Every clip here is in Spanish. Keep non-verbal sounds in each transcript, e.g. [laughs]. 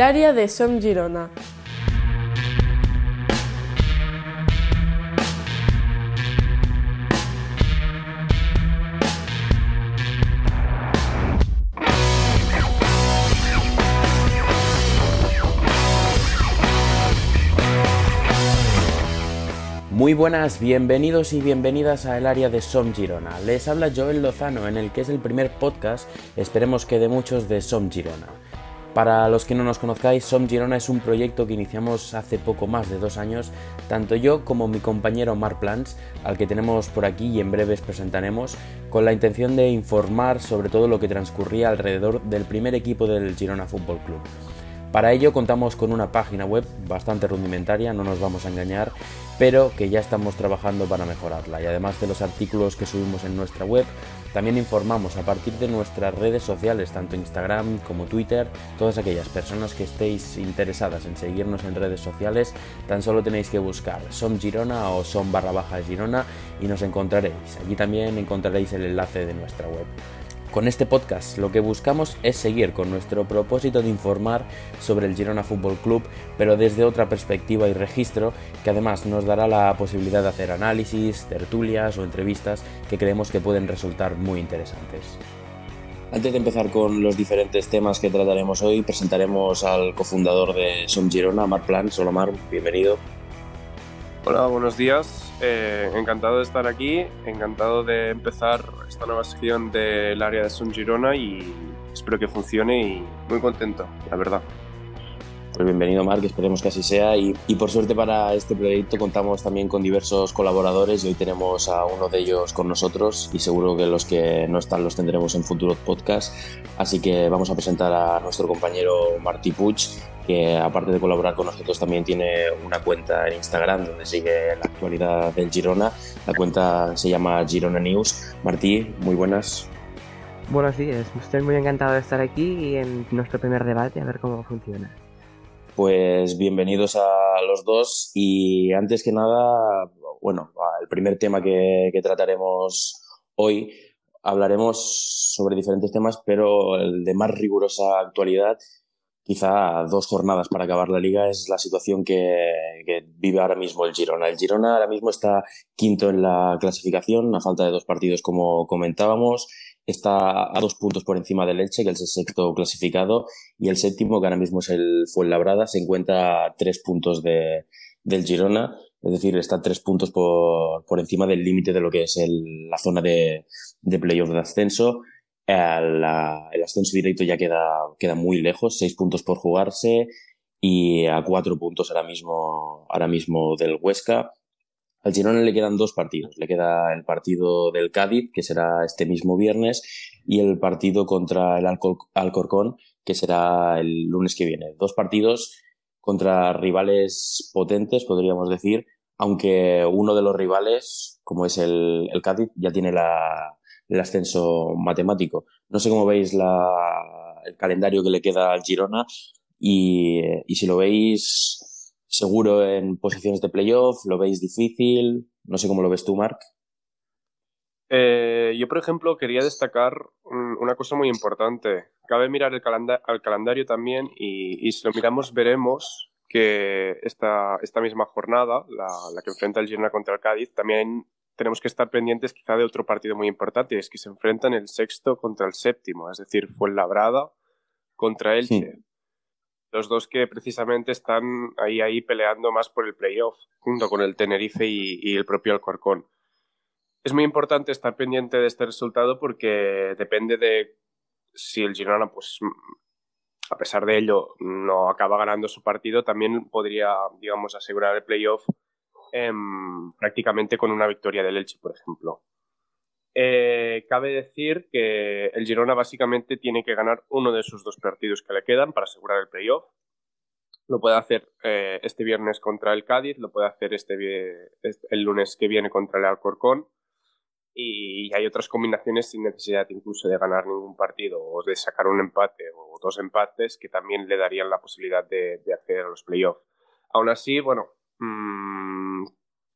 área de Som Girona. Muy buenas, bienvenidos y bienvenidas a el área de Som Girona. Les habla Joel Lozano en el que es el primer podcast, esperemos que de muchos, de Som Girona. Para los que no nos conozcáis, Som Girona es un proyecto que iniciamos hace poco más de dos años, tanto yo como mi compañero Mark Plans, al que tenemos por aquí y en breves presentaremos, con la intención de informar sobre todo lo que transcurría alrededor del primer equipo del Girona Fútbol Club. Para ello contamos con una página web bastante rudimentaria, no nos vamos a engañar, pero que ya estamos trabajando para mejorarla. Y además de los artículos que subimos en nuestra web, también informamos a partir de nuestras redes sociales, tanto Instagram como Twitter, todas aquellas personas que estéis interesadas en seguirnos en redes sociales, tan solo tenéis que buscar Som Girona o Som barra baja Girona y nos encontraréis. Allí también encontraréis el enlace de nuestra web. Con este podcast lo que buscamos es seguir con nuestro propósito de informar sobre el Girona Fútbol Club, pero desde otra perspectiva y registro que además nos dará la posibilidad de hacer análisis, tertulias o entrevistas que creemos que pueden resultar muy interesantes. Antes de empezar con los diferentes temas que trataremos hoy, presentaremos al cofundador de Som Girona, Mar Plan. Hola Mar, bienvenido. Hola, buenos días. Eh, encantado de estar aquí, encantado de empezar esta nueva sección del área de Son Girona y espero que funcione y muy contento, la verdad. Pues bienvenido Marc, esperemos que así sea y, y, por suerte para este proyecto contamos también con diversos colaboradores y hoy tenemos a uno de ellos con nosotros y seguro que los que no están los tendremos en futuros podcasts, así que vamos a presentar a nuestro compañero Martí Puig que aparte de colaborar con nosotros también tiene una cuenta en Instagram donde sigue la actualidad del Girona. La cuenta se llama Girona News. Martí, muy buenas. Buenos días, estoy muy encantado de estar aquí y en nuestro primer debate a ver cómo funciona. Pues bienvenidos a los dos y antes que nada, bueno, el primer tema que, que trataremos hoy hablaremos sobre diferentes temas, pero el de más rigurosa actualidad quizá dos jornadas para acabar la liga es la situación que, que, vive ahora mismo el Girona. El Girona ahora mismo está quinto en la clasificación, a falta de dos partidos como comentábamos. Está a dos puntos por encima del Elche, que es el sexto clasificado, y el séptimo, que ahora mismo es el Fuenlabrada, se encuentra a tres puntos de, del Girona. Es decir, está tres puntos por, por encima del límite de lo que es el, la zona de, de playoff de ascenso el, el ascenso directo ya queda, queda muy lejos, seis puntos por jugarse y a cuatro puntos ahora mismo, ahora mismo del Huesca. Al Girona le quedan dos partidos. Le queda el partido del Cádiz, que será este mismo viernes, y el partido contra el Alcorcón, que será el lunes que viene. Dos partidos contra rivales potentes, podríamos decir, aunque uno de los rivales, como es el, el Cádiz, ya tiene la, el ascenso matemático. No sé cómo veis la, el calendario que le queda al Girona y, y si lo veis seguro en posiciones de playoff, lo veis difícil, no sé cómo lo ves tú, Marc. Eh, yo, por ejemplo, quería destacar una cosa muy importante. Cabe mirar el calenda al calendario también y, y, si lo miramos veremos que esta, esta misma jornada, la, la que enfrenta el Girona contra el Cádiz, también tenemos que estar pendientes quizá de otro partido muy importante, es que se enfrentan el sexto contra el séptimo, es decir, fue Labrada contra Elche. Sí. Los dos que precisamente están ahí, ahí peleando más por el playoff, junto con el Tenerife y, y el propio Alcorcón. Es muy importante estar pendiente de este resultado porque depende de si el Girona, pues, a pesar de ello, no acaba ganando su partido, también podría, digamos, asegurar el playoff eh, prácticamente con una victoria del Elche, por ejemplo. Eh, cabe decir que el Girona básicamente tiene que ganar uno de sus dos partidos que le quedan para asegurar el playoff. Lo puede hacer eh, este viernes contra el Cádiz, lo puede hacer este, el lunes que viene contra el Alcorcón. Y hay otras combinaciones sin necesidad incluso de ganar ningún partido o de sacar un empate o dos empates que también le darían la posibilidad de, de acceder a los playoffs. Aún así, bueno, mmm,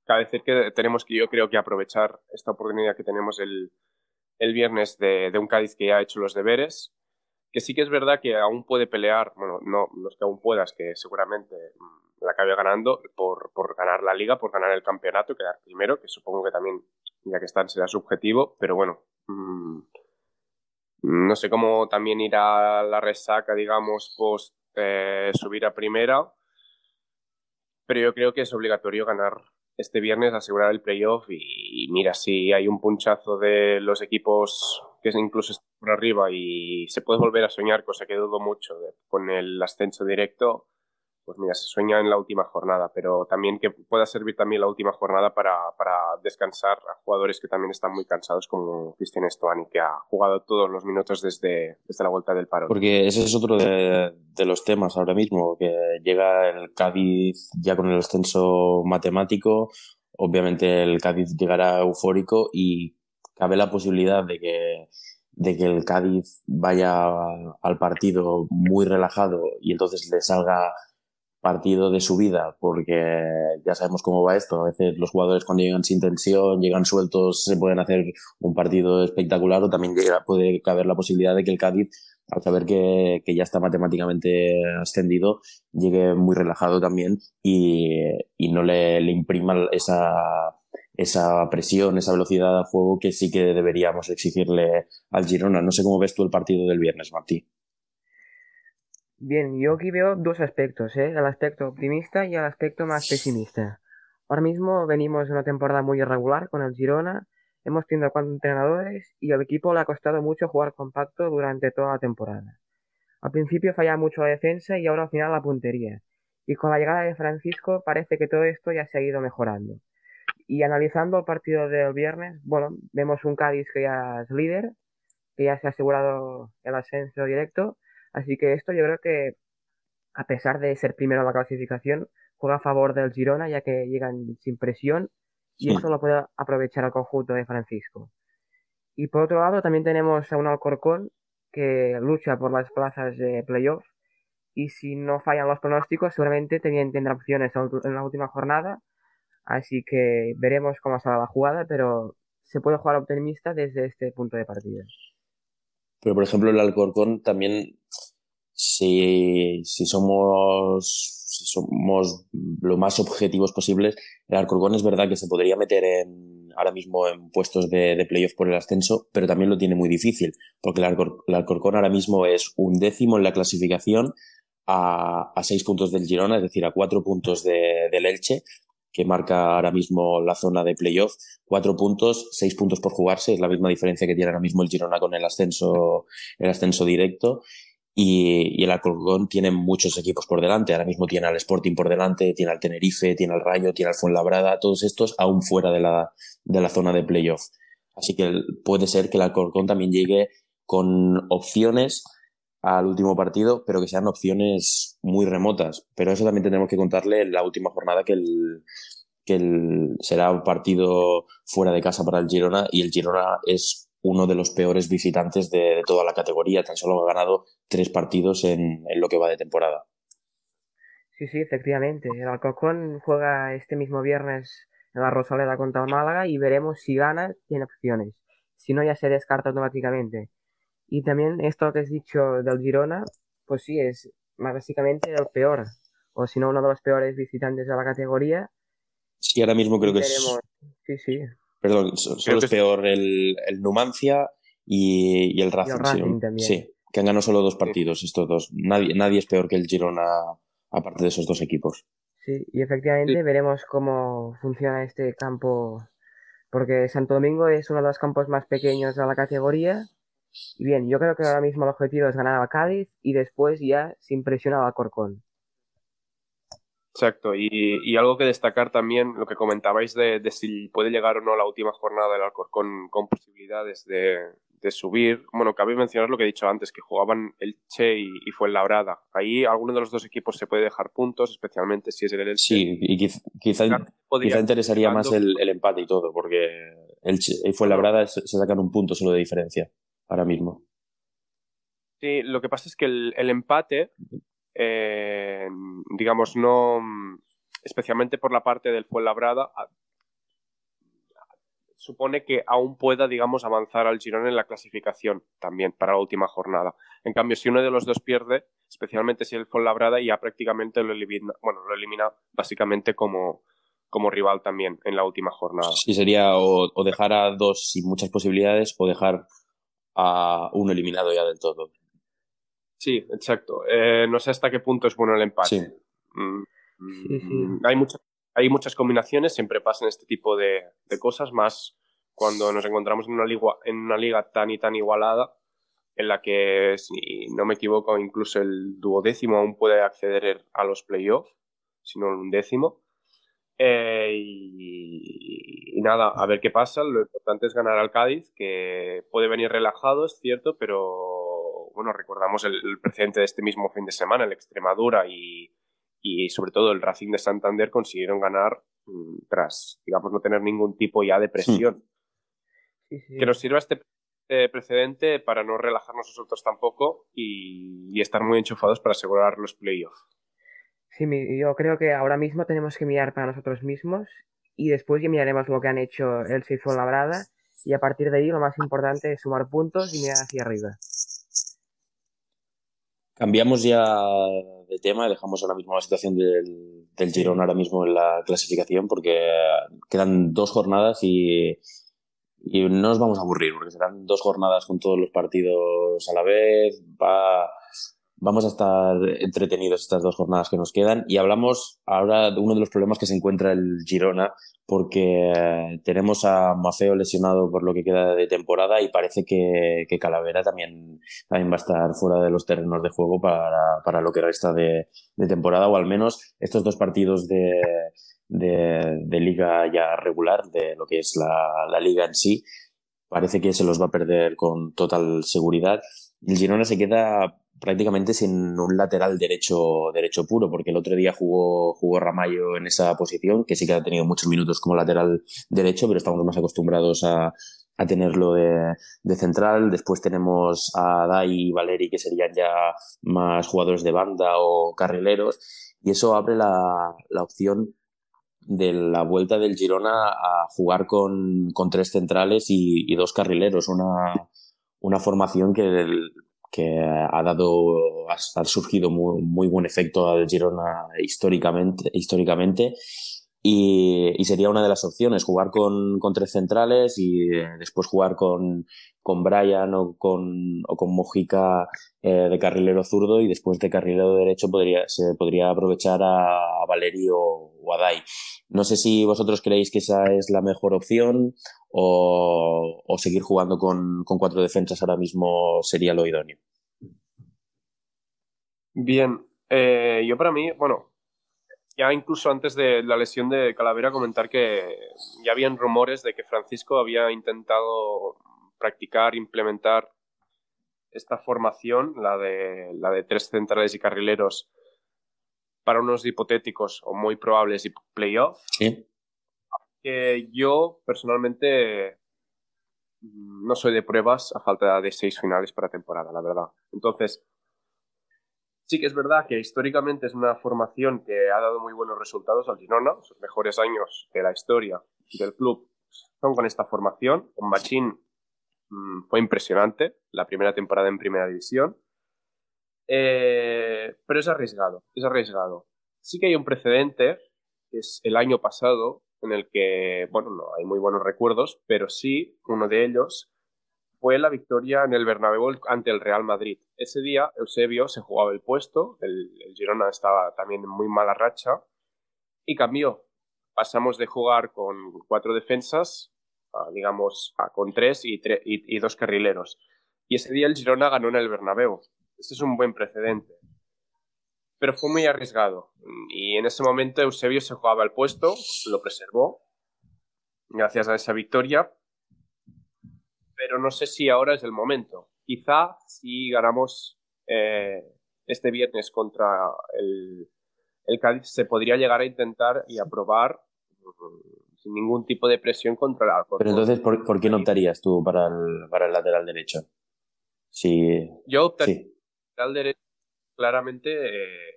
cabe decir que tenemos que yo creo que aprovechar esta oportunidad que tenemos el, el viernes de, de, un Cádiz que ya ha hecho los deberes que sí que es verdad que aún puede pelear, bueno, no, no es que aún puedas, que seguramente mm, la acabe ganando por, por ganar la liga, por ganar el campeonato, quedar primero, que supongo que también, ya que están, será subjetivo, pero bueno, mm, no sé cómo también ir a la resaca, digamos, post eh, subir a primera, pero yo creo que es obligatorio ganar este viernes, asegurar el playoff y, mira, si hay un punchazo de los equipos que incluso están por arriba y se puede volver a soñar, cosa que dudo mucho, con el ascenso directo, pues mira, se sueña en la última jornada, pero también que pueda servir también la última jornada para, para descansar a jugadores que también están muy cansados, como Cristian Estuani, que ha jugado todos los minutos desde, desde la vuelta del paro. Porque ese es otro de, de, los temas ahora mismo, que llega el Cádiz ya con el ascenso matemático, obviamente el Cádiz llegará eufórico y cabe la posibilidad de que de que el Cádiz vaya al partido muy relajado y entonces le salga partido de su vida, porque ya sabemos cómo va esto. A veces los jugadores cuando llegan sin tensión, llegan sueltos, se pueden hacer un partido espectacular o también puede caber la posibilidad de que el Cádiz, al saber que, que ya está matemáticamente ascendido, llegue muy relajado también y, y no le, le imprima esa, esa presión, esa velocidad de juego que sí que deberíamos exigirle al Girona. No sé cómo ves tú el partido del viernes, Martí. Bien, yo aquí veo dos aspectos, ¿eh? el aspecto optimista y el aspecto más pesimista. Ahora mismo venimos de una temporada muy irregular con el Girona, hemos tenido cuatro entrenadores y al equipo le ha costado mucho jugar compacto durante toda la temporada. Al principio falla mucho la defensa y ahora al final la puntería. Y con la llegada de Francisco parece que todo esto ya se ha ido mejorando. Y analizando el partido del viernes, bueno, vemos un Cádiz que ya es líder, que ya se ha asegurado el ascenso directo Así que esto yo creo que, a pesar de ser primero en la clasificación, juega a favor del Girona ya que llegan sin presión y eso lo puede aprovechar el conjunto de Francisco. Y por otro lado también tenemos a un Alcorcón que lucha por las plazas de playoff y si no fallan los pronósticos seguramente también tendrá opciones en la última jornada. Así que veremos cómo sale la jugada, pero se puede jugar optimista desde este punto de partida. Pero, por ejemplo, el Alcorcón también, si, si somos, somos lo más objetivos posibles, el Alcorcón es verdad que se podría meter en, ahora mismo en puestos de, de playoff por el ascenso, pero también lo tiene muy difícil, porque el, Alcorcón ahora mismo es un décimo en la clasificación a, a seis puntos del Girona, es decir, a cuatro puntos de, del Elche, que marca ahora mismo la zona de playoff. Cuatro puntos, seis puntos por jugarse, es la misma diferencia que tiene ahora mismo el Girona con el ascenso, el ascenso directo. Y, y el Alcorcón tiene muchos equipos por delante. Ahora mismo tiene al Sporting por delante, tiene al Tenerife, tiene al Rayo, tiene al Fuenlabrada, todos estos aún fuera de la, de la zona de playoff. Así que puede ser que el Alcorcón también llegue con opciones al último partido, pero que sean opciones muy remotas. Pero eso también tendremos que contarle en la última jornada que el, que el, será un partido fuera de casa para el Girona y el Girona es uno de los peores visitantes de, toda la categoría. Tan solo ha ganado tres partidos en, en, lo que va de temporada. Sí, sí, efectivamente. El Alcorcón juega este mismo viernes en la Rosaleda contra el Málaga y veremos si gana, tiene opciones. Si no, ya se descarta automáticamente. Y también esto que has dicho del Girona, pues sí, es básicamente el peor, o si no, uno de los peores visitantes de la categoría. Sí, ahora mismo creo que es. Sí, sí. Perdón, solo es peor el, el Numancia y, y, el Racing. Y el Racing también. Sí, que han ganado solo dos partidos, estos dos. Nadie, nadie es peor que el Girona, aparte de esos dos equipos. Sí, y efectivamente sí. veremos cómo funciona este campo, porque Santo Domingo es uno de los campos más pequeños de la categoría y bien, yo creo que ahora mismo el objetivo es ganar a Cádiz y después ya sin presión al Alcorcón. Exacto, y, y, algo que destacar también, lo que comentabais de, de, si puede llegar o no la última jornada del Alcorcón con posibilidades de, de subir. Bueno, cabe mencionar lo que he dicho antes, que jugaban el Che y, y fue el Labrada. Ahí alguno de los dos equipos se puede dejar puntos, especialmente si es el Elche. Sí, y quizá, quizá, quizá interesaría más el, el, empate y todo, porque el Che y fue el Labrada se, se sacan un punto solo de diferencia ahora mismo. Sí, lo que pasa es que el, el empate, eh, digamos, no, especialmente por la parte del Fuenlabrada, supone que aún pueda, digamos, avanzar al Girona en la clasificación también para la última jornada. En cambio, si uno de los dos pierde, especialmente si el Fuenlabrada, ya prácticamente lo elimina, bueno, lo elimina básicamente como, como rival también en la última jornada. Sí, sería o, dejar a dos sin muchas posibilidades o dejar a uno eliminado ya del todo. Sí, exacto. Eh, no sé hasta qué punto es bueno el empate. Mm, mm, [laughs] hay muchas hay muchas combinaciones, siempre pasan este tipo de, cosas, más cuando nos encontramos en una, liga, en una liga tan y tan igualada, en la que, si no me equivoco, incluso el duodécimo aún puede acceder a los playoffs, si no un décimo. Eh, y, nada, a ver qué pasa. Lo importante es ganar al Cádiz, que puede venir relajado, es cierto, pero bueno, recordamos el, el precedente de este mismo fin de semana, el Extremadura y, y sobre todo el Racing de Santander consiguieron ganar mm, tras, digamos, no tener ningún tipo ya de presión. Que nos sirva este precedente para no relajarnos nosotros tampoco y, estar muy enchufados para asegurar los playoffs. Sí, yo creo que ahora mismo tenemos que mirar para nosotros mismos y después ya miraremos lo que han hecho el Seifo Labrada y a partir de ahí lo más importante es sumar puntos y mirar hacia arriba. Cambiamos ya de tema, dejamos ahora mismo la situación del, del Girón ahora mismo en la clasificación porque quedan dos jornadas y, y no nos vamos a aburrir porque serán dos jornadas con todos los partidos a la vez. Va, vamos a estar entretenidos estas dos jornadas que nos quedan y hablamos ahora de uno de los problemas que se encuentra el Girona porque tenemos a Mafeo lesionado por lo que queda de temporada y parece que, que Calavera también, también va a estar fuera de los terrenos de juego para, para lo que resta de, de, temporada o al menos estos dos partidos de, de, de, liga ya regular, de lo que es la, la liga en sí, parece que se los va a perder con total seguridad. El Girona se queda prácticamente sin un lateral derecho, derecho puro, porque el otro día jugó, jugó Ramallo en esa posición, que sí que ha tenido muchos minutos como lateral derecho, pero estamos más acostumbrados a, a tenerlo de, de, central. Después tenemos a Dai y Valeri, que serían ya más jugadores de banda o carrileros, y eso abre la, la opción de la vuelta del Girona a jugar con, con tres centrales y, y dos carrileros, una, una formación que que ha dado, ha, surgido muy, muy, buen efecto al Girona históricamente, históricamente. Y, y, sería una de las opciones, jugar con, con tres centrales y eh, después jugar con, con Brian o con, o con Mojica eh, de carrilero zurdo y después de carrilero derecho podría, se podría aprovechar a, Valerio o a Dai. No sé si vosotros creéis que esa es la mejor opción o, o seguir jugando con, con cuatro defensas ahora mismo sería lo idóneo. Bien, eh, yo para mí, bueno, ya incluso antes de la lesión de Calavera comentar que ya habían rumores de que Francisco había intentado practicar, implementar esta formación, la de, la de tres centrales y carrileros, para unos hipotéticos o muy probables playoffs. Sí. Que yo personalmente no soy de pruebas a falta de seis finales para temporada, la verdad. Entonces, Sí que es verdad que históricamente es una formación que ha dado muy buenos resultados al Girona. Sus mejores años de la historia del club son con esta formación. Con Machín mmm, fue impresionante la primera temporada en primera división. Eh, pero es arriesgado, es arriesgado. Sí que hay un precedente, que es el año pasado, en el que, bueno, no hay muy buenos recuerdos, pero sí uno de ellos fue la victoria en el Bernabéu ante el Real Madrid. Ese día Eusebio se jugaba el puesto, el, Girona estaba también en muy mala racha y cambió. Pasamos de jugar con cuatro defensas, digamos, a, con tres y, y, dos carrileros. Y ese día el Girona ganó en el Bernabéu. Este es un buen precedente. Pero fue muy arriesgado. Y en ese momento Eusebio se jugaba el puesto, lo preservó, gracias a esa victoria, pero no sé si ahora es el momento. Quizá si ganamos eh, este viernes contra el, el, Cádiz se podría llegar a intentar y aprobar mm, sin ningún tipo de presión contra el Pero entonces, ¿por, ¿por qué no optarías tú para el, para el lateral derecho? Si... Yo optaría sí. lateral derecho claramente eh,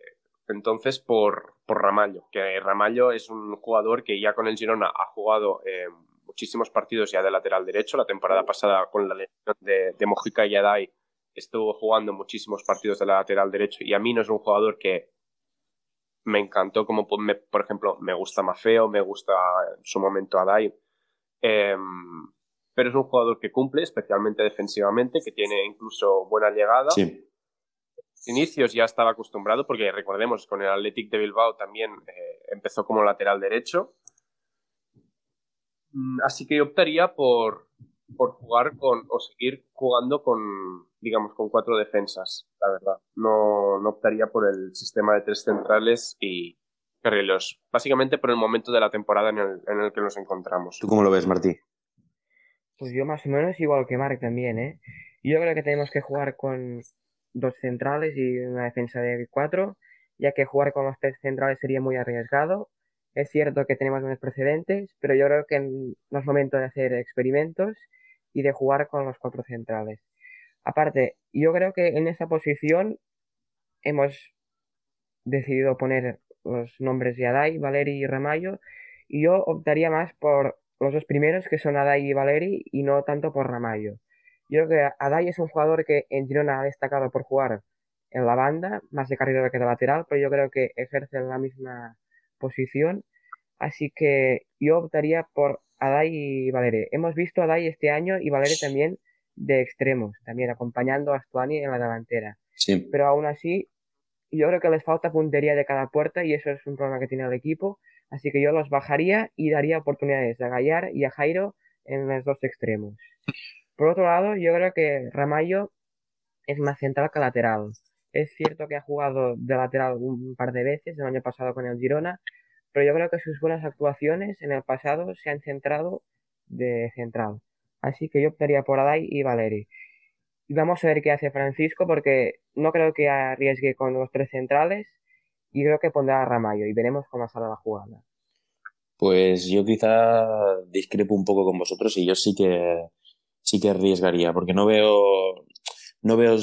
entonces por, por Ramallo, que Ramallo es un jugador que ya con el Girona ha jugado eh, muchísimos partidos ya de lateral derecho. La temporada pasada con la lesión de, de Mojica y Adai estuvo jugando muchísimos partidos de lateral derecho y a mí no es un jugador que me encantó como, por ejemplo, me gusta Mafeo, me gusta en su momento Adai. Em, pero es un jugador que cumple, especialmente defensivamente, que tiene incluso buena llegada. Sí. Inicios ya estaba acostumbrado, porque recordemos, con el Athletic de Bilbao también eh, empezó como lateral derecho. Mm, así que optaría por, por jugar con, o seguir jugando con, digamos, con cuatro defensas, la verdad. No, no optaría por el sistema de tres centrales y carrileros. Básicamente por el momento de la temporada en el, en el que nos encontramos. ¿Tú cómo lo ves, Martí? Pues yo más o menos igual que Mark también, ¿eh? Yo creo que tenemos que jugar con dos centrales y una defensa de cuatro, ya que jugar con los tres centrales sería muy arriesgado. Es cierto que tenemos buenos precedentes, pero yo creo que no es momento de hacer experimentos y de jugar con los cuatro centrales. Aparte, yo creo que en esa posición hemos decidido poner los nombres de Adai, Valeri y Ramallo, y yo optaría más por los dos primeros, que son Adai y Valeri, y no tanto por Ramallo. Yo creo que Adai es un jugador que en Girona ha destacado por jugar en la banda, más de carrera que de lateral, pero yo creo que ejerce la misma posición. Así que yo optaría por Adai y Valeri. Hemos visto a Adai este año y Valeri también de extremos, también acompañando a Stuani en la delantera. Sí. Pero aún así, yo creo que les falta puntería de cada puerta y eso es un problema que tiene el equipo. Así que yo los bajaría y daría oportunidades a Gallar y a Jairo en los dos extremos. Por otro lado, yo creo que Ramallo es más central que lateral. Es cierto que ha jugado de lateral un par de veces el año pasado con el Girona, pero yo creo que sus buenas actuaciones en el pasado se han centrado de central. Así que yo optaría por Adai y Valeri. Y vamos a ver qué hace Francisco, porque no creo que arriesgue con los tres centrales y creo que pondrá a Ramallo y veremos cómo sale la jugada. Pues yo quizá discrepo un poco con vosotros y yo sí que sí que arriesgaría, porque no veo no veo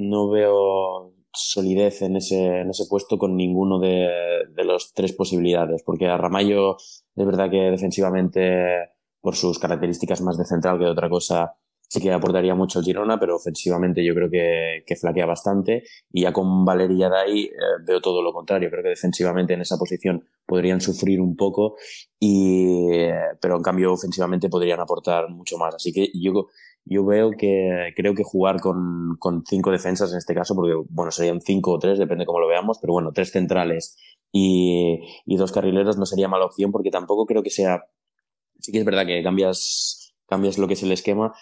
no veo solidez en ese, en ese puesto con ninguno de, de tres posibilidades, porque a Ramallo es verdad que defensivamente por sus características más de central que de otra cosa sí que aportaría mucho el Girona, pero ofensivamente yo creo que, que flaquea bastante. Y ya con Valeria Dai eh, veo todo lo contrario. Creo que defensivamente en esa posición podrían sufrir un poco, y, eh, pero en cambio ofensivamente podrían aportar mucho más. Así que yo, yo veo que creo que jugar con, con cinco defensas en este caso, porque bueno, serían cinco o tres, depende cómo lo veamos, pero bueno, tres centrales y, y dos carrileros no sería mala opción porque tampoco creo que sea sí que es verdad que cambias, cambias lo que es el esquema,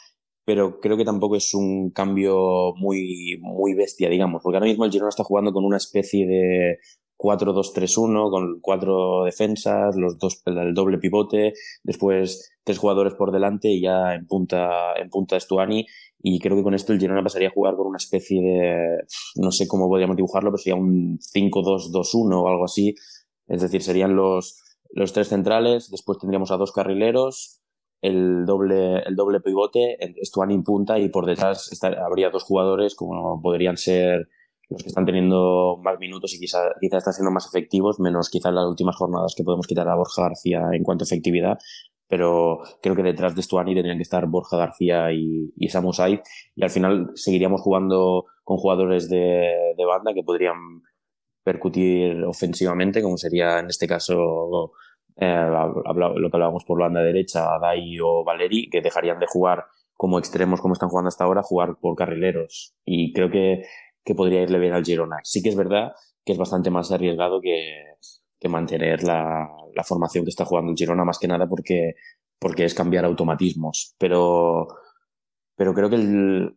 pero creo que tampoco es un cambio muy, muy bestia, digamos, porque ahora mismo el Girona está jugando con una especie de 4-2-3-1, con cuatro defensas, los dos, el doble pivote, después tres jugadores por delante y ya en punta, en punta Estuani. Y creo que con esto el Girona pasaría a jugar con una especie de, no sé cómo podríamos dibujarlo, pero sería un 5-2-2-1 o algo así. Es decir, serían los, los tres centrales, después tendríamos a dos carrileros, el doble, el doble pivote, Stuani en punta y por detrás habría dos jugadores como podrían ser los que están teniendo más minutos y quizá, quizá están siendo más efectivos, menos quizá en las últimas jornadas que podemos quitar a Borja García en cuanto a efectividad, pero creo que detrás de Stuani tendrían que estar Borja García y, y Samu y al final seguiríamos jugando con jugadores de, de banda que podrían percutir ofensivamente, como sería en este caso eh, lo que hablábamos por banda derecha, Dai o Valeri, que dejarían de jugar como extremos como están jugando hasta ahora, jugar por carrileros. Y creo que, que podría irle bien al Girona. Sí que es verdad que es bastante más arriesgado que, mantener la, formación que está jugando el Girona, más que nada porque, es cambiar automatismos. Pero, creo que el,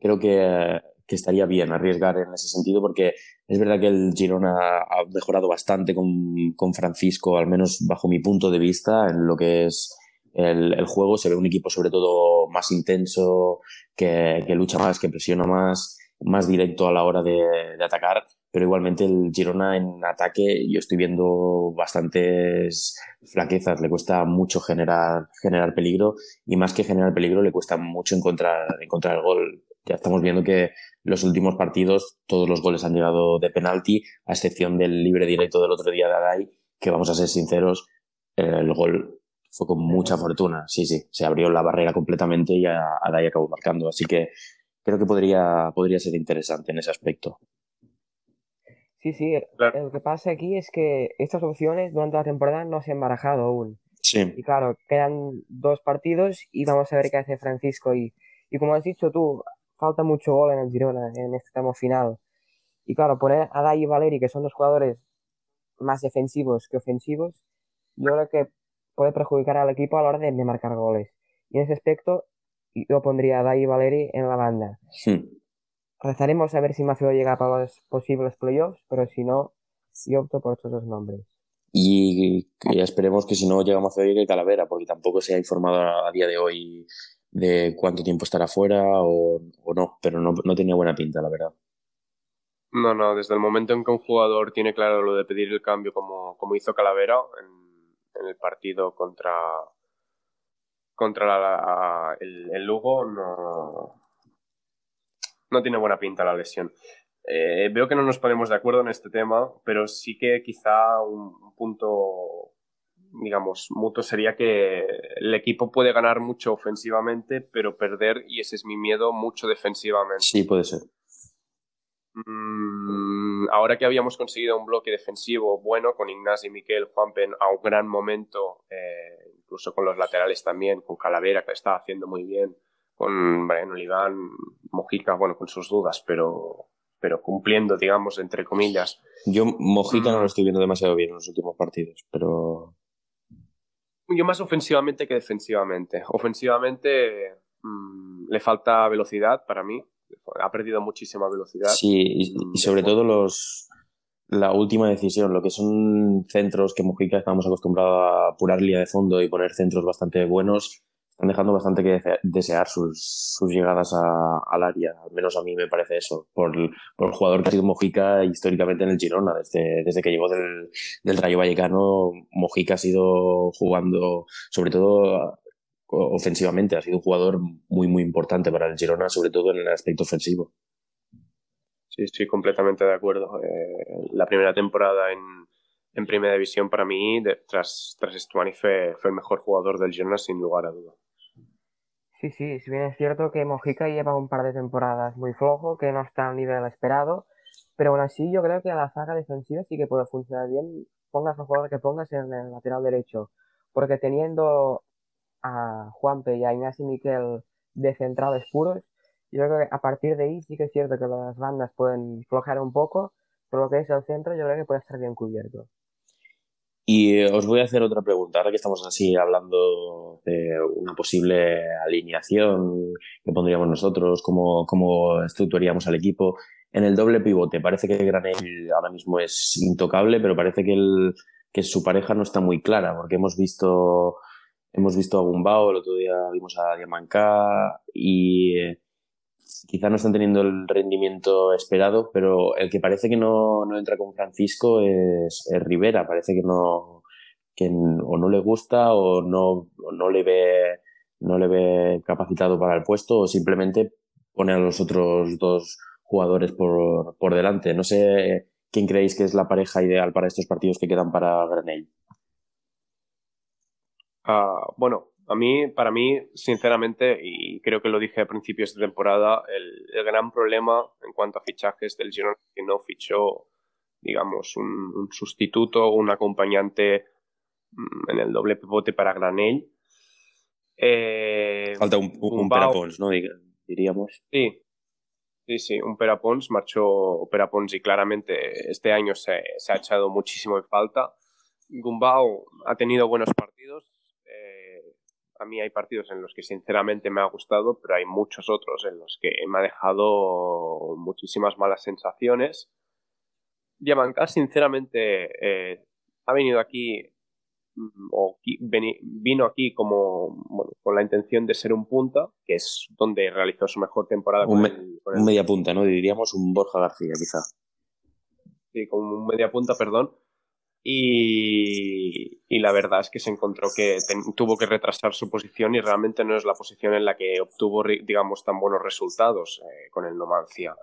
creo que estaría bien arriesgar en ese sentido, porque es verdad que el Girona ha mejorado bastante con, Francisco, al menos bajo mi punto de vista, en lo que es el, juego. Se ve un equipo sobre todo más intenso, que, lucha más, que presiona más, más directo a la hora de, atacar, pero igualmente el Girona en ataque yo estoy viendo bastantes flaquezas, le cuesta mucho generar, generar peligro y más que generar peligro le cuesta mucho encontrar, encontrar el gol. Ya estamos viendo que los últimos partidos todos los goles han llegado de penalti, a excepción del libre directo del otro día de Adai, que vamos a ser sinceros, el gol fue con mucha fortuna. Sí, sí, se abrió la barrera completamente y Adai acabó marcando. Así que creo que podría, podría ser interesante en ese aspecto. Sí, sí, lo que pasa aquí es que estas opciones durante la temporada no se han barajado aún. Sí. Y claro, quedan dos partidos y vamos a ver qué hace Francisco. Y, y como has dicho tú, falta mucho gol en el Girona en este tramo final. Y claro, poner a Dai y Valeri, que son dos jugadores más defensivos que ofensivos, yo creo que puede perjudicar al equipo a la hora de, marcar goles. Y en ese aspecto, yo pondría a Dai y Valeri en la banda. Sí. Rezaremos a ver si Maceo llega para los posibles playoffs, pero si no, yo opto por estos dos nombres. Y, esperemos que si no llega Maceo llegue Calavera, porque tampoco se ha informado a, día de hoy de cuánto tiempo estará fuera o, no, pero no, no tenía buena pinta, la verdad. No, no, desde el momento en que un jugador tiene claro lo de pedir el cambio como, como hizo Calavera en, el partido contra, contra el, Lugo, no, no tiene buena pinta la lesión. Eh, veo que no nos ponemos de acuerdo en este tema, pero sí que quizá un punto, digamos, mutuo sería que el equipo puede ganar mucho ofensivamente, pero perder, y ese es mi miedo, mucho defensivamente. Sí, puede ser. Mm, ahora que habíamos conseguido un bloque defensivo bueno con Ignacio y Miquel Juanpen a un gran momento, eh, incluso con los laterales también, con Calavera que está haciendo muy bien, con Brian Oliván, Mojica, bueno, con sus dudas, pero, pero cumpliendo, digamos, entre comillas. Yo Mojica no lo mm. estoy viendo demasiado bien en los últimos partidos, pero... Yo más ofensivamente que defensivamente. Ofensivamente mm, le falta velocidad para mí, ha perdido muchísima velocidad. Sí, y, mm, sobre todo los la última decisión, lo que son centros que Mujica estamos acostumbrados a apurar línea de fondo y poner centros bastante buenos, están dejando bastante que desear sus, sus llegadas al área, al menos a mí me parece eso, por, por el jugador que ha sido Mojica históricamente en el Girona, desde, desde que llegó del, del Rayo Vallecano, Mojica ha sido jugando, sobre todo ofensivamente. Ha sido un jugador muy, muy importante para el Girona, sobre todo en el aspecto ofensivo. Sí, sí, completamente de acuerdo. Eh, la primera temporada en, en, Primera División para mí, tras, tras Estuani, fue, fue, el mejor jugador del Girona sin lugar a duda. Sí, sí, si bien es cierto que Mojica lleva un par de temporadas muy flojo, que no está al nivel esperado, pero aún así yo creo que a la zaga defensiva sí que puede funcionar bien, pongas el jugador que pongas en el lateral derecho, porque teniendo a Juanpe y a Ignacio Miquel de centrales puros, yo creo que a partir de ahí sí que es cierto que las bandas pueden flojar un poco, pero lo que es el centro yo creo que puede estar bien cubierto. Y eh, os voy a hacer otra pregunta, ahora que estamos así hablando de una posible alineación que pondríamos nosotros, cómo, cómo estructuraríamos al equipo. En el doble pivote, parece que Granel ahora mismo es intocable, pero parece que, el, que su pareja no está muy clara, porque hemos visto Hemos visto a Gumbao, el otro día vimos a Diamancá y eh, quizá no están teniendo el rendimiento esperado, pero el que parece que no, no entra con Francisco es, Rivera. Parece que no que o no le gusta o no, no le ve no le ve capacitado para el puesto o simplemente pone a los otros dos jugadores por, por delante. No sé quién creéis que es la pareja ideal para estos partidos que quedan para Granell. Ah, bueno, a mí, para mí, sinceramente, y creo que lo dije a principios de temporada, el, gran problema en cuanto a fichajes del Girona es que no fichó, digamos, un, sustituto o un acompañante mm, en el doble pivote para Granell. Eh, Falta un, un, Perapons, ¿no? Diríamos. Sí, sí, sí, un Perapons, marchó Perapons y claramente este año se, se ha echado muchísimo en falta. Gumbao ha tenido buenos partidos, a mí hay partidos en los que sinceramente me ha gustado, pero hay muchos otros en los que me ha dejado muchísimas malas sensaciones. Diamanca, sinceramente, eh, ha venido aquí mm, o vino aquí como con la intención de ser un punta, que es donde realizó su mejor temporada. Un, un media punta, ¿no? Diríamos un Borja García, quizá. Sí, como un media punta, perdón. Y, la verdad es que se encontró que tuvo que retrasar su posición y realmente no es la posición en la que obtuvo, digamos, tan buenos resultados eh, con el Nomancia.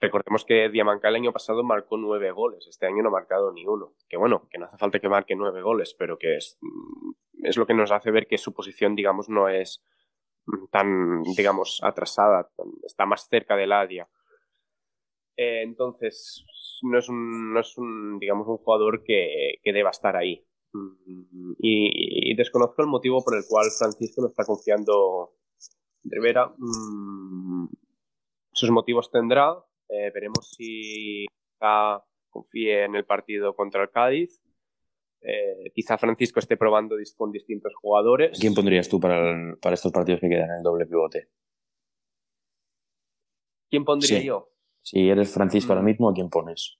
Recordemos que Diamanca el año pasado marcó nueve goles, este año no ha marcado ni uno. Que bueno, que no hace falta que marque nueve goles, pero que es, mm, lo que nos hace ver que su posición, digamos, no es tan, digamos, atrasada, está más cerca del área. Eh, entonces, no es un, no es un, digamos, un jugador que, que deba estar ahí. Mm, y, desconozco el motivo por el cual Francisco no está confiando en Rivera. Mm, sus motivos tendrá. Eh, veremos si confíe en el partido contra el Cádiz. Eh, quizá Francisco esté probando con distintos jugadores. ¿Quién pondrías tú para, para estos partidos que quedan en el doble pivote? ¿Quién pondría yo? Si eres Francisco ahora mm. mismo, ¿a quién pones?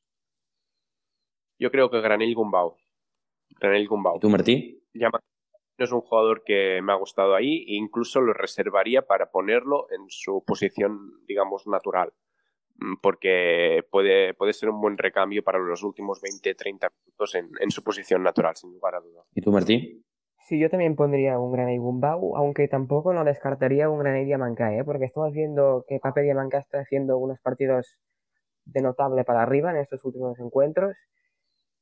Yo creo que Granel Gumbau. Granel Gumbau. ¿Tú, Martí? Ya no es un jugador que me ha gustado ahí e incluso lo reservaría para ponerlo en su posición, digamos, natural. Mm, porque puede, puede ser un buen recambio para los últimos 20-30 minutos en, en, su posición natural, sin lugar a duda. ¿Y tú, Martín? Sí, yo también pondría un Granay Gumbau, aunque tampoco no descartaría un Granay Diamanca, ¿eh? porque estamos viendo que Pape Diamanca está haciendo unos partidos de notable para arriba en estos últimos encuentros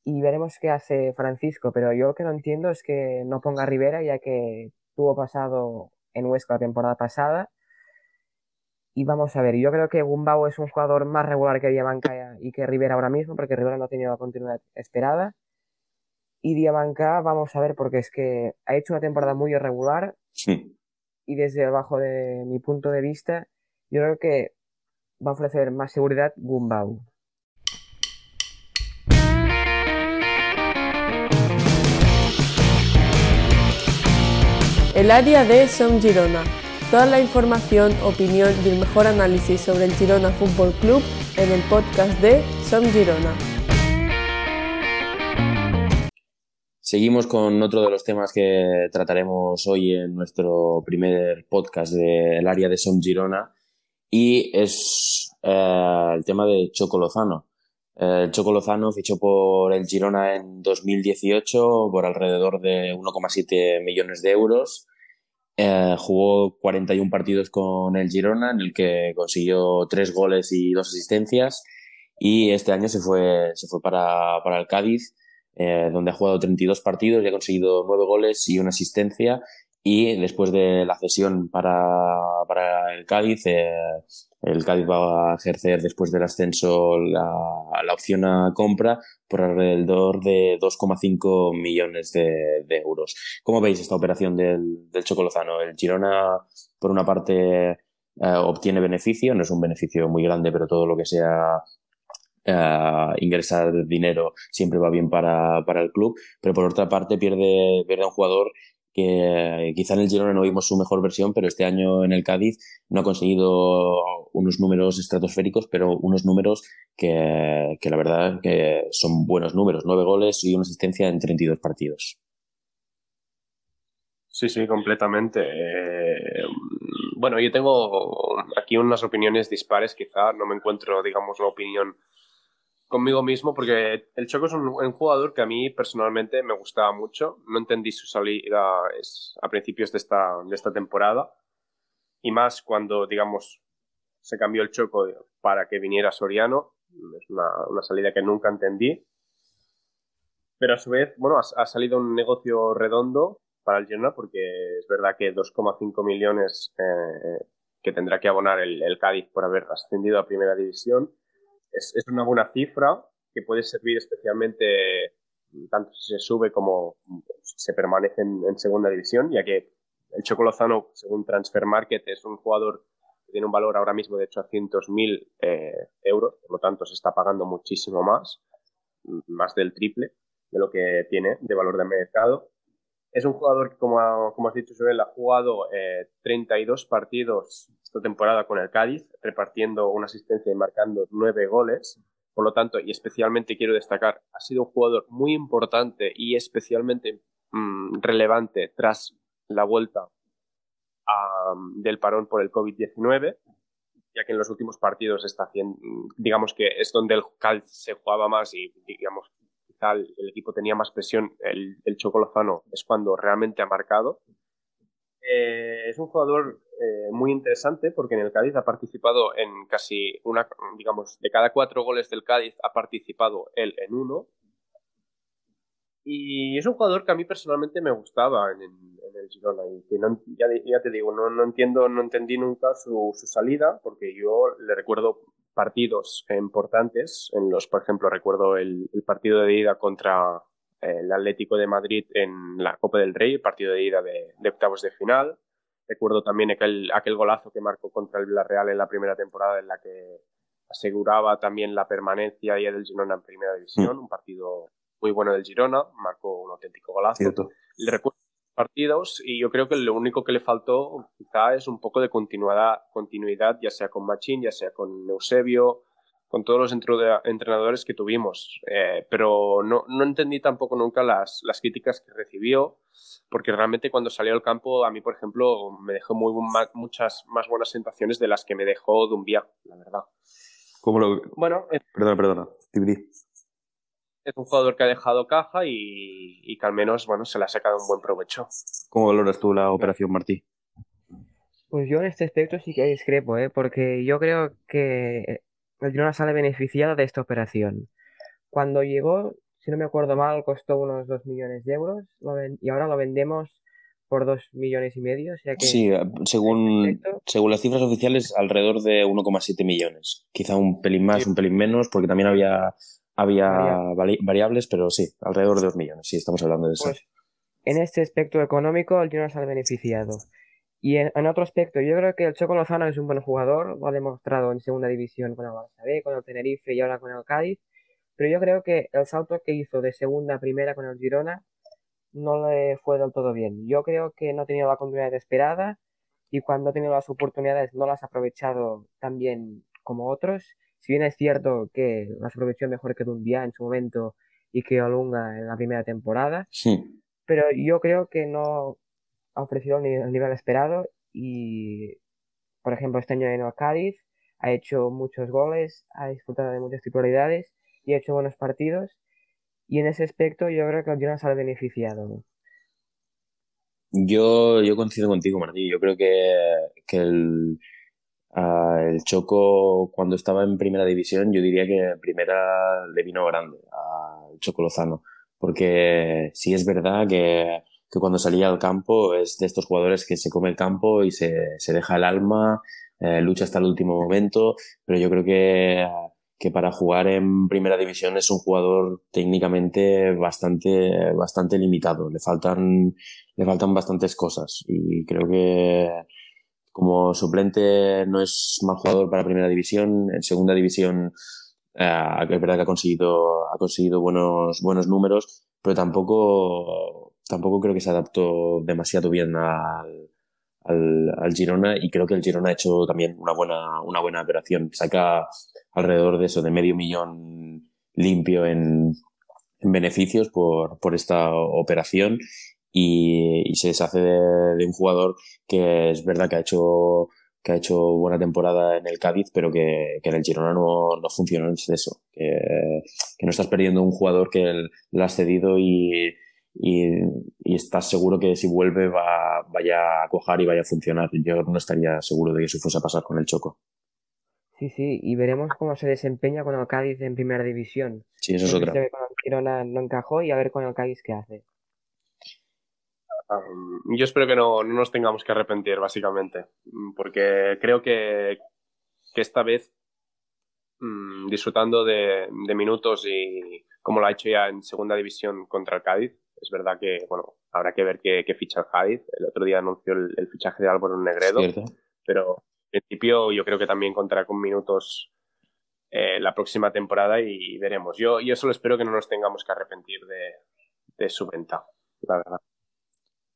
y veremos qué hace Francisco, pero yo lo que no entiendo es que no ponga a Rivera ya que tuvo pasado en Huesca la temporada pasada y vamos a ver, yo creo que Gumbau es un jugador más regular que Diamanca y que Rivera ahora mismo, porque Rivera no ha tenido la continuidad esperada. Y Diamanca, vamos a ver, porque es que ha hecho una temporada muy irregular. Sí. Y desde abajo de mi punto de vista, yo creo que va a ofrecer más seguridad Gumbau. El área de Son Girona Toda la información, opinión y el mejor análisis sobre el Girona Fútbol Club en el podcast de Som Girona. Seguimos con otro de los temas que trataremos hoy en nuestro primer podcast del área de Som Girona y es eh, el tema de Choco Lozano. Eh, el Choco Lozano fichó por el Girona en 2018 por alrededor de 1,7 millones de euros eh, jugó 41 partidos con el Girona, en el que consiguió tres goles y dos asistencias. Y este año se fue, se fue para, para el Cádiz, eh, donde ha jugado 32 partidos y ha conseguido nueve goles y una asistencia. Y después de la cesión para, para el Cádiz, eh, el Cádiz va a ejercer después del ascenso la, la opción a compra por alrededor de 2,5 millones de, euros. ¿Cómo veis esta operación del, del Chocolozano? El Girona, por una parte, eh, obtiene beneficio, no es un beneficio muy grande, pero todo lo que sea eh, ingresar dinero siempre va bien para, para, el club, pero por otra parte pierde, pierde a un jugador que quizá en el Girona no vimos su mejor versión, pero este año en el Cádiz no ha conseguido unos números estratosféricos, pero unos números que, que la verdad que son buenos números, nueve goles y una asistencia en 32 partidos. Sí, sí, completamente. Eh, bueno, yo tengo aquí unas opiniones dispares, quizá no me encuentro, digamos, una opinión conmigo mismo porque el Choco es un, jugador que a mí personalmente me gustaba mucho. No entendí su salida a principios de esta, de esta temporada y más cuando, digamos, se cambió el Choco para que viniera Soriano. Es una, una salida que nunca entendí. Pero a su vez, bueno, ha, salido un negocio redondo para el Girona porque es verdad que 2,5 millones eh, que tendrá que abonar el, el Cádiz por haber ascendido a Primera División es, es, una buena cifra que puede servir especialmente tanto si se sube como si se permanece en, segunda división, ya que el Chocolozano, según Transfer Market, es un jugador que tiene un valor ahora mismo de 800.000 eh, euros, por lo tanto se está pagando muchísimo más, más del triple de lo que tiene de valor de mercado. Es un jugador que, como, como has dicho, Joel, ha jugado 32 eh, partidos esta temporada con el Cádiz, repartiendo una asistencia y marcando nueve goles. Por lo tanto, y especialmente quiero destacar, ha sido un jugador muy importante y especialmente mm, relevante tras la vuelta del parón por el COVID-19, ya que en los últimos partidos está haciendo, digamos que es donde el Cádiz se jugaba más y, digamos, el equipo tenía más presión, el, el Chocolozano es cuando realmente ha marcado. Eh, es un jugador eh, muy interesante porque en el Cádiz ha participado en casi una, digamos, de cada cuatro goles del Cádiz ha participado él en uno. Y es un jugador que a mí personalmente me gustaba en, el Girona y que no, ya, ya, te digo, no, no, entiendo, no entendí nunca su, su, salida porque yo le recuerdo partidos importantes en los, por ejemplo, recuerdo el, el partido de ida contra el Atlético de Madrid en la Copa del Rey, partido de ida de, de octavos de final. Recuerdo también aquel, aquel golazo que marcó contra el Villarreal en la primera temporada en la que aseguraba también la permanencia ya del Girona en primera división, mm. un partido muy bueno del Girona, marcó un auténtico golazo. Le recuerdo partidos y yo creo que lo único que le faltó quizá es un poco de continuidad, continuidad ya sea con Machín, ya sea con Eusebio, con todos los entrenadores que tuvimos. Eh, pero no, no, entendí tampoco nunca las, las, críticas que recibió, porque realmente cuando salió al campo, a mí, por ejemplo, me dejó muy, muchas más buenas sensaciones de las que me dejó Dumbia, la verdad. ¿Cómo lo... Bueno, perdona, perdona. Es un jugador que ha dejado caja y, y, que al menos bueno, se le ha sacado un buen provecho. ¿Cómo valoras tú la operación, Martí? Pues yo en este aspecto sí que discrepo, ¿eh? porque yo creo que el Girona sale beneficiado de esta operación. Cuando llegó, si no me acuerdo mal, costó unos 2 millones de euros y ahora lo vendemos por 2 millones y medio. sí, según, según las cifras oficiales, alrededor de 1,7 millones. Quizá un pelín más, un pelín menos, porque también había, había variables, pero sí, alrededor de 2 millones. Sí, estamos hablando de eso. Pues, en este aspecto económico, el Girona sale beneficiado. Y en, otro aspecto, yo creo que el Choco Lozano es un buen jugador, lo ha demostrado en segunda división con el Barça B, con el Tenerife y ahora con el Cádiz, pero yo creo que el salto que hizo de segunda a primera con el Girona no le fue del todo bien. Yo creo que no ha tenido la continuidad esperada y cuando ha tenido las oportunidades no las ha aprovechado tan bien como otros. Si bien es cierto que las aprovechó mejor que Dumbia en su momento y que Olunga en la primera temporada, sí. pero yo creo que no ha ofrecido el nivel esperado y, por ejemplo, este año en el Cádiz ha hecho muchos goles, ha disfrutado de muchas titularidades y ha hecho buenos partidos. Y en ese aspecto yo creo que el Girona sale beneficiado. Yo, yo coincido contigo, Martí. Yo creo que, que el, el Choco, cuando estaba en primera división, yo diría que en primera le vino grande al Choco Lozano. Porque sí es verdad que que cuando salía al campo es de estos jugadores que se come el campo y se, se deja el alma, eh, lucha hasta el último momento, pero yo creo que, que para jugar en primera división es un jugador técnicamente bastante, bastante limitado. Le faltan, le faltan bastantes cosas y creo que como suplente no es mal jugador para primera división. En segunda división eh, es verdad que ha conseguido, ha conseguido buenos, buenos números, pero tampoco tampoco creo que se adaptó demasiado bien al, al, Girona y creo que el Girona ha hecho también una buena, una buena operación. Saca alrededor de eso, de medio millón limpio en, en beneficios por, por esta operación y, y se deshace de, un jugador que es verdad que ha hecho que ha hecho buena temporada en el Cádiz, pero que, que en el Girona no, no funciona en exceso. Que, que no estás perdiendo un jugador que le has cedido y, y, y, estás seguro que si vuelve va, vaya a cojar y vaya a funcionar. Yo no estaría seguro de que eso fuese a pasar con el Choco. Sí, sí, y veremos cómo se desempeña con el Cádiz en primera división. Sí, eso es otra. Con el Girona no encajó y a ver con el Cádiz qué hace. Um, yo espero que no, no, nos tengamos que arrepentir, básicamente, porque creo que, que esta vez, mmm, disfrutando de, de minutos y como lo ha hecho ya en segunda división contra el Cádiz, es verdad que, bueno, habrá que ver qué, ficha el Cádiz. El otro día anunció el, fichaje de Álvaro Negredo, pero en principio yo creo que también contará con minutos eh, la próxima temporada y veremos. Yo, yo solo espero que no nos tengamos que arrepentir de, su venta, la verdad.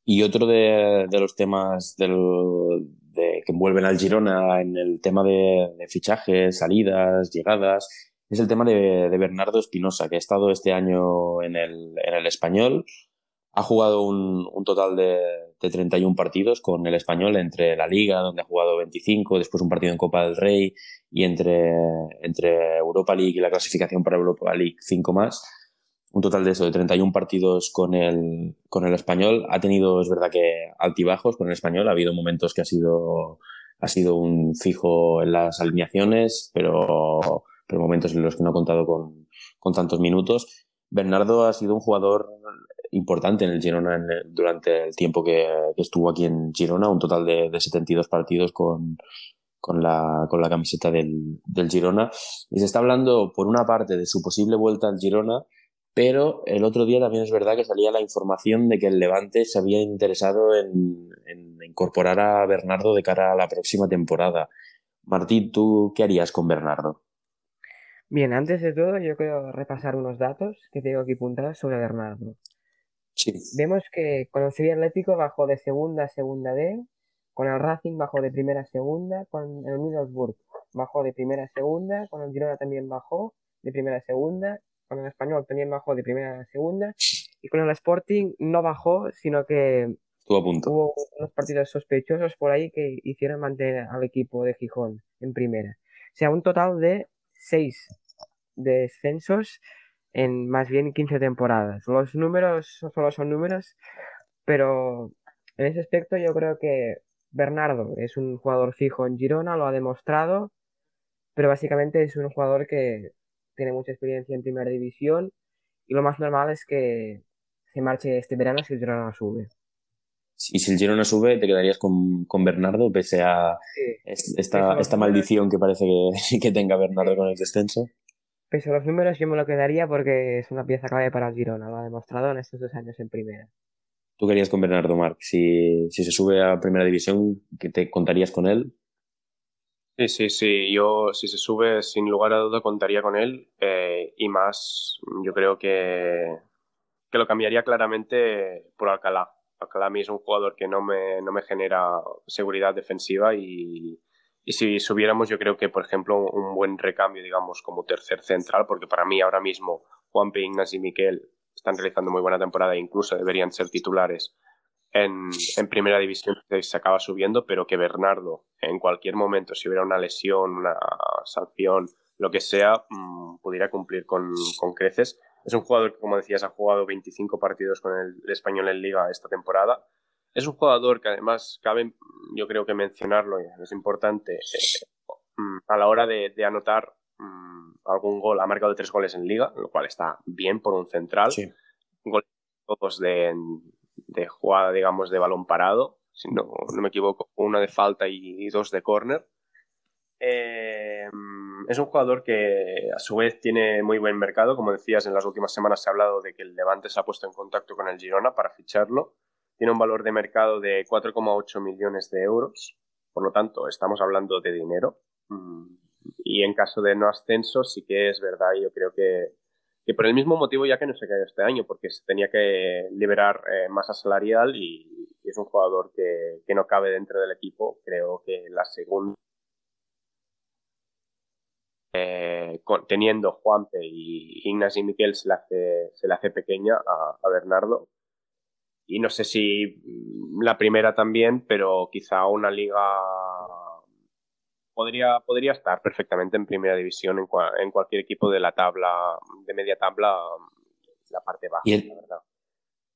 Y otro de, los temas del, de, que envuelven al Girona en el tema de, fichajes, salidas, llegadas, es el tema de, Bernardo Espinosa, que ha estado este año en el, en el español. Ha jugado un, un total de, de, 31 partidos con el español entre la Liga, donde ha jugado 25, después un partido en Copa del Rey y entre, entre Europa League y la clasificación para Europa League 5 más. Un total de eso, de 31 partidos con el, con el español. Ha tenido, es verdad que altibajos con el español. Ha habido momentos que ha sido, ha sido un fijo en las alineaciones, pero pero momentos en los que no ha contado con, con tantos minutos. Bernardo ha sido un jugador importante en el Girona durante el tiempo que, estuvo aquí en Girona, un total de, de 72 partidos con, con la, con la camiseta del, del Girona. Y se está hablando, por una parte, de su posible vuelta al Girona, pero el otro día también es verdad que salía la información de que el Levante se había interesado en, en incorporar a Bernardo de cara a la próxima temporada. Martín, ¿tú qué harías con Bernardo? Bien, antes de todo yo quiero repasar unos datos que tengo aquí apuntados sobre Bernardo. Sí. Vemos que con el Sevilla Atlético bajó de segunda a segunda D, con el Racing bajó de primera a segunda, con el Middlesbrough bajó de primera a segunda, con el Girona también bajó de primera a segunda, con el Español también bajó de primera a segunda, y con el Sporting no bajó, sino que hubo unos partidos sospechosos por ahí que hicieron mantener al equipo de Gijón en primera. O sea, un total de seis descensos en más bien 15 temporadas. Los números solo son números, pero en ese aspecto yo creo que Bernardo es un jugador fijo en Girona, lo ha demostrado, pero básicamente es un jugador que tiene mucha experiencia en primera división y lo más normal es que se marche este verano si el Girona sube. Y si el Girona sube, ¿te quedarías con, con Bernardo pese a esta, esta maldición que parece que, [laughs] que tenga Bernardo con el descenso? Pese a los números, yo me lo quedaría porque es una pieza clave para el Girona, lo ha demostrado en estos dos años en primera. ¿Tú querías con Bernardo Marc? Si, si se sube a primera división, ¿qué te contarías con él? Sí, sí, sí. Yo, si se sube, sin lugar a duda, contaría con él. Eh, y más, yo creo que, que lo cambiaría claramente por Alcalá. Alcalá a mí es un jugador que no me, no me genera seguridad defensiva y, y si subiéramos, yo creo que, por ejemplo, un buen recambio, digamos, como tercer central, porque para mí ahora mismo Juanpe, Ignacio y Miquel están realizando muy buena temporada e incluso deberían ser titulares en, en, primera división se acaba subiendo, pero que Bernardo en cualquier momento, si hubiera una lesión, una sanción, lo que sea, mmm, pudiera cumplir con, con, creces. Es un jugador que, como decías, ha jugado 25 partidos con el, el español en liga esta temporada es un jugador que además cabe, yo creo que mencionarlo, es importante, eh, mm, a la hora de, de, anotar mm, algún gol, ha marcado tres goles en liga, lo cual está bien por un central. Sí. Goles todos de, de, jugada, digamos, de balón parado, si no, no me equivoco, una de falta y, dos de córner. Eh, es un jugador que a su vez tiene muy buen mercado. Como decías, en las últimas semanas se ha hablado de que el Levante se ha puesto en contacto con el Girona para ficharlo tiene un valor de mercado de 4,8 millones de euros, por lo tanto, estamos hablando de dinero. Mm, y en caso de no ascenso, sí que es verdad, yo creo que, que por el mismo motivo ya que no se cae este año, porque se tenía que liberar eh, masa salarial y, y, es un jugador que, no cabe dentro del equipo. Creo que la segunda eh, teniendo Juanpe y Ignacio y Miquel se le hace, se le hace pequeña a, a Bernardo y no sé si mm, la primera también, pero quizá una liga podría, podría estar perfectamente en primera división en, cua, en cualquier equipo de la tabla, de media tabla, la parte baja, el... la verdad.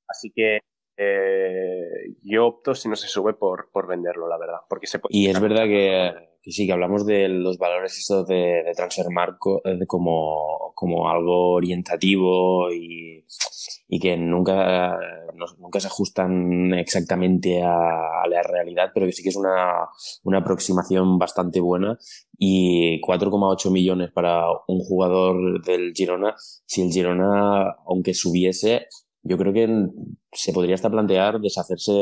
Así que eh, yo opto, si no se sube, por, por venderlo, la verdad. Porque se puede y es verdad que, que, sí, que hablamos de los valores estos de, de transfer marco de como, como algo orientativo y y que nunca, no, nunca se ajustan exactamente a, a, la realidad, pero que sí que es una, una aproximación bastante buena. Y 4,8 millones para un jugador del Girona, si el Girona, aunque subiese, yo creo que se podría hasta plantear deshacerse,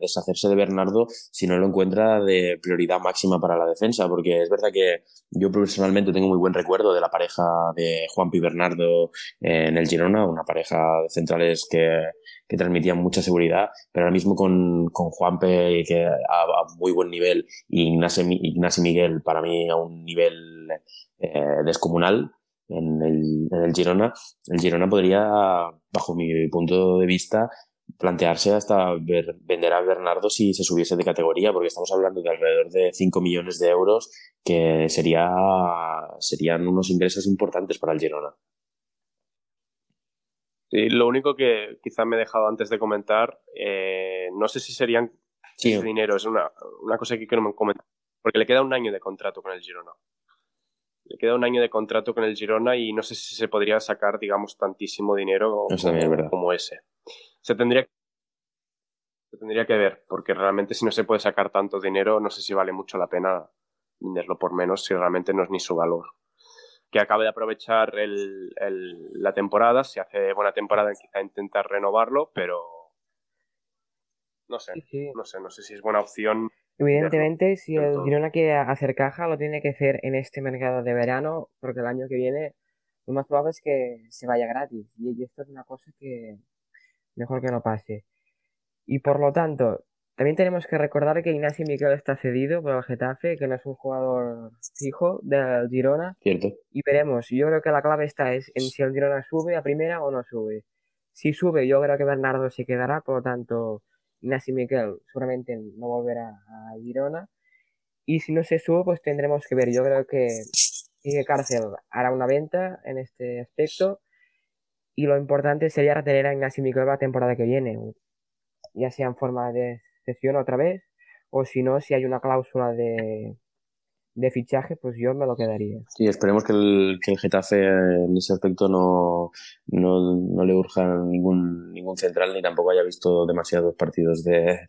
deshacerse de Bernardo si no lo encuentra de prioridad máxima para la defensa, porque es verdad que yo personalmente tengo muy buen recuerdo de la pareja de Juanpi Bernardo en el Girona, una pareja de centrales que, que transmitían mucha seguridad, pero ahora mismo con, con Juanpe, que a, a muy buen nivel, y Ignacio, Ignacio Miguel, para mí a un nivel eh, descomunal, en el, en el Girona, el Girona podría, bajo mi punto de vista, plantearse hasta ver, vender a Bernardo si se subiese de categoría, porque estamos hablando de alrededor de 5 millones de euros, que sería, serían unos ingresos importantes para el Girona. Sí, lo único que quizá me he dejado antes de comentar, eh, no sé si serían sí. ese dinero, es una, una cosa que quiero comentar, porque le queda un año de contrato con el Girona. le queda un año de contrato con el Girona y no sé si se podría sacar, digamos, tantísimo dinero como, ese. Se tendría, se tendría que ver, porque realmente si no se puede sacar tanto dinero, no sé si vale mucho la pena venderlo por menos si realmente no es ni su valor. Que acabe de aprovechar el, la temporada, si hace buena temporada quizá intentar renovarlo, pero no sé, no sé, no sé si es buena opción Evidentemente, si el Girona quiere hacer caja, lo tiene que hacer en este mercado de verano, porque el año que viene lo más probable es que se vaya gratis. Y esto es una cosa que mejor que no pase. Y por lo tanto, también tenemos que recordar que Ignacio Miquel está cedido por el Getafe, que no es un jugador fijo del Girona. Cierto. Y veremos. Yo creo que la clave está es en si el Girona sube a primera o no sube. Si sube, yo creo que Bernardo se quedará, por lo tanto Ignacio Miquel seguramente no volverá a Girona. Y si no se sube, pues tendremos que ver. Yo creo que Quique Cárcel hará una venta en este aspecto. Y lo importante sería retener a Ignacio Miquel la temporada que viene. Ya sea en forma de cesión otra vez. O si no, si hay una cláusula de, de fichaje, pues yo me lo quedaría. Sí, esperemos que el, que el Getafe en ese aspecto no, no, no, le urja ningún, ningún central ni tampoco haya visto demasiados partidos de,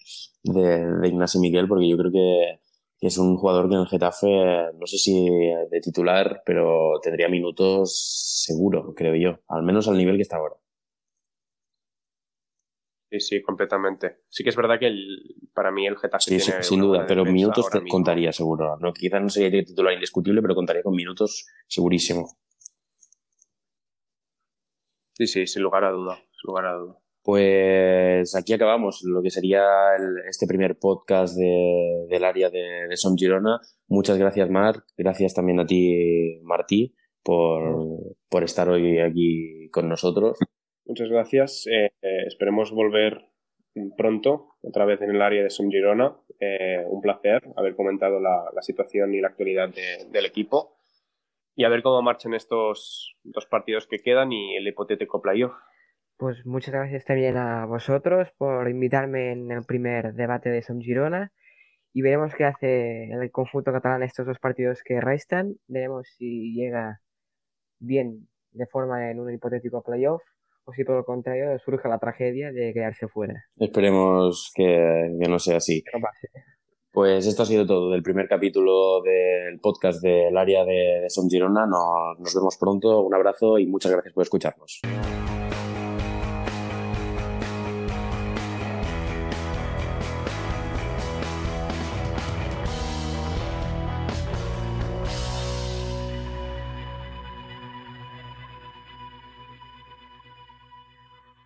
de, de Ignacio Miguel, porque yo creo que, que, es un jugador que en el Getafe, no sé si de titular, pero tendría minutos seguro, creo yo, al menos al nivel que está ahora. Sí, sí, completamente. Sí que es verdad que para mí el Getafe sí, tiene sin duda, pero minutos contaría seguro. No, quizás no sería titular indiscutible, pero contaría con minutos segurísimo. Sí, sí, sin lugar a duda, sin lugar a duda. Pues aquí acabamos lo que sería este primer podcast del área de, de Som Girona. Muchas gracias, Marc. Gracias también a ti, Martí, por, por estar hoy aquí con nosotros. Muchas gracias. Eh, eh, esperemos volver pronto, otra vez en el área de Som Girona. Eh, un placer haber comentado la, situación y la actualidad del equipo y a ver cómo marchan estos dos partidos que quedan y el hipotético playoff. Pues muchas gracias también a vosotros por invitarme en el primer debate de Som Girona y veremos qué hace el conjunto catalán estos dos partidos que restan. Veremos si llega bien de forma en un hipotético playoff o si por el contrario surge la tragedia de quedarse fuera. Esperemos que, no sea así. Pues esto ha sido todo del primer capítulo del podcast del área de Son Girona. Nos, nos vemos pronto, un abrazo y muchas gracias por escucharnos.